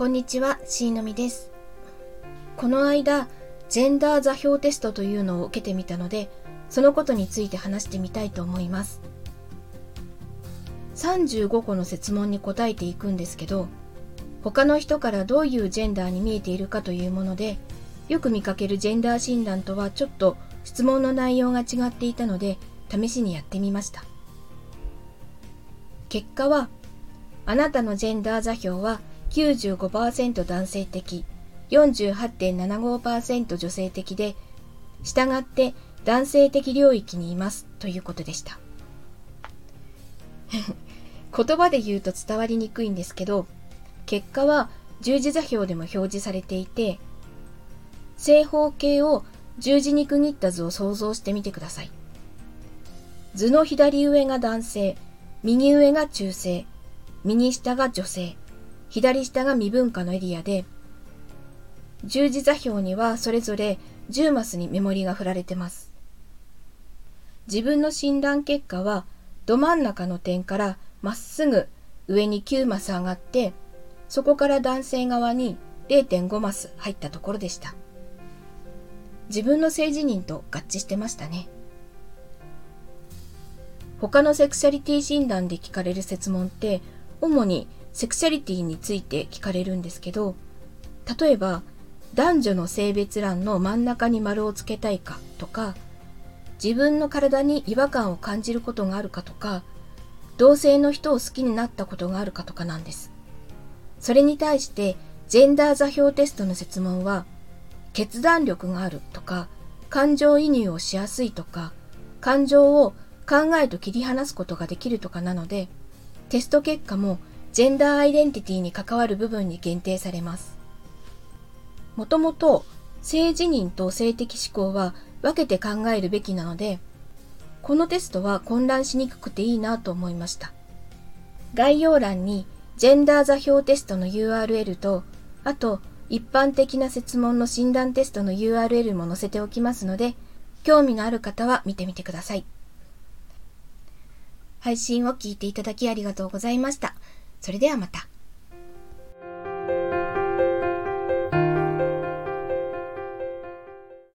こんにちは、しのみです。この間、ジェンダー座標テストというのを受けてみたので、そのことについて話してみたいと思います。35個の設問に答えていくんですけど、他の人からどういうジェンダーに見えているかというもので、よく見かけるジェンダー診断とはちょっと質問の内容が違っていたので、試しにやってみました。結果は、あなたのジェンダー座標は95%男性的、48.75%女性的で、従って男性的領域にいますということでした。言葉で言うと伝わりにくいんですけど、結果は十字座標でも表示されていて、正方形を十字に区切った図を想像してみてください。図の左上が男性、右上が中性、右下が女性、左下が未分化のエリアで、十字座標にはそれぞれ10マスにメモリが振られてます。自分の診断結果は、ど真ん中の点からまっすぐ上に9マス上がって、そこから男性側に0.5マス入ったところでした。自分の性自認と合致してましたね。他のセクシャリティ診断で聞かれる設問って、主にセクシャリティについて聞かれるんですけど、例えば、男女の性別欄の真ん中に丸をつけたいかとか、自分の体に違和感を感じることがあるかとか、同性の人を好きになったことがあるかとかなんです。それに対して、ジェンダー座標テストの設問は、決断力があるとか、感情移入をしやすいとか、感情を考えと切り離すことができるとかなので、テスト結果もジェンダーアイデンティティに関わる部分に限定されます。もともと性自認と性的思考は分けて考えるべきなので、このテストは混乱しにくくていいなと思いました。概要欄にジェンダー座標テストの URL と、あと一般的な設問の診断テストの URL も載せておきますので、興味のある方は見てみてください。配信を聞いていただきありがとうございました。それではまた。